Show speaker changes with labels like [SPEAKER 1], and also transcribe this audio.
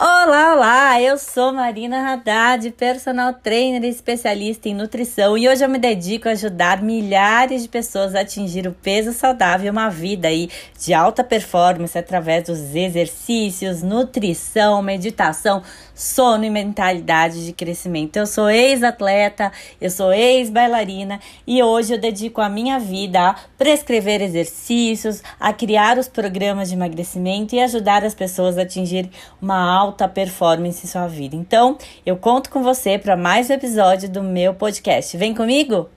[SPEAKER 1] Olá, eu sou Marina Haddad, personal trainer e especialista em nutrição, e hoje eu me dedico a ajudar milhares de pessoas a atingir o peso saudável e uma vida aí de alta performance através dos exercícios, nutrição, meditação, sono e mentalidade de crescimento. Eu sou ex-atleta, eu sou ex-bailarina e hoje eu dedico a minha vida a prescrever exercícios, a criar os programas de emagrecimento e ajudar as pessoas a atingir uma alta performance em sua vida. Então, eu conto com você para mais um episódio do meu podcast. Vem comigo?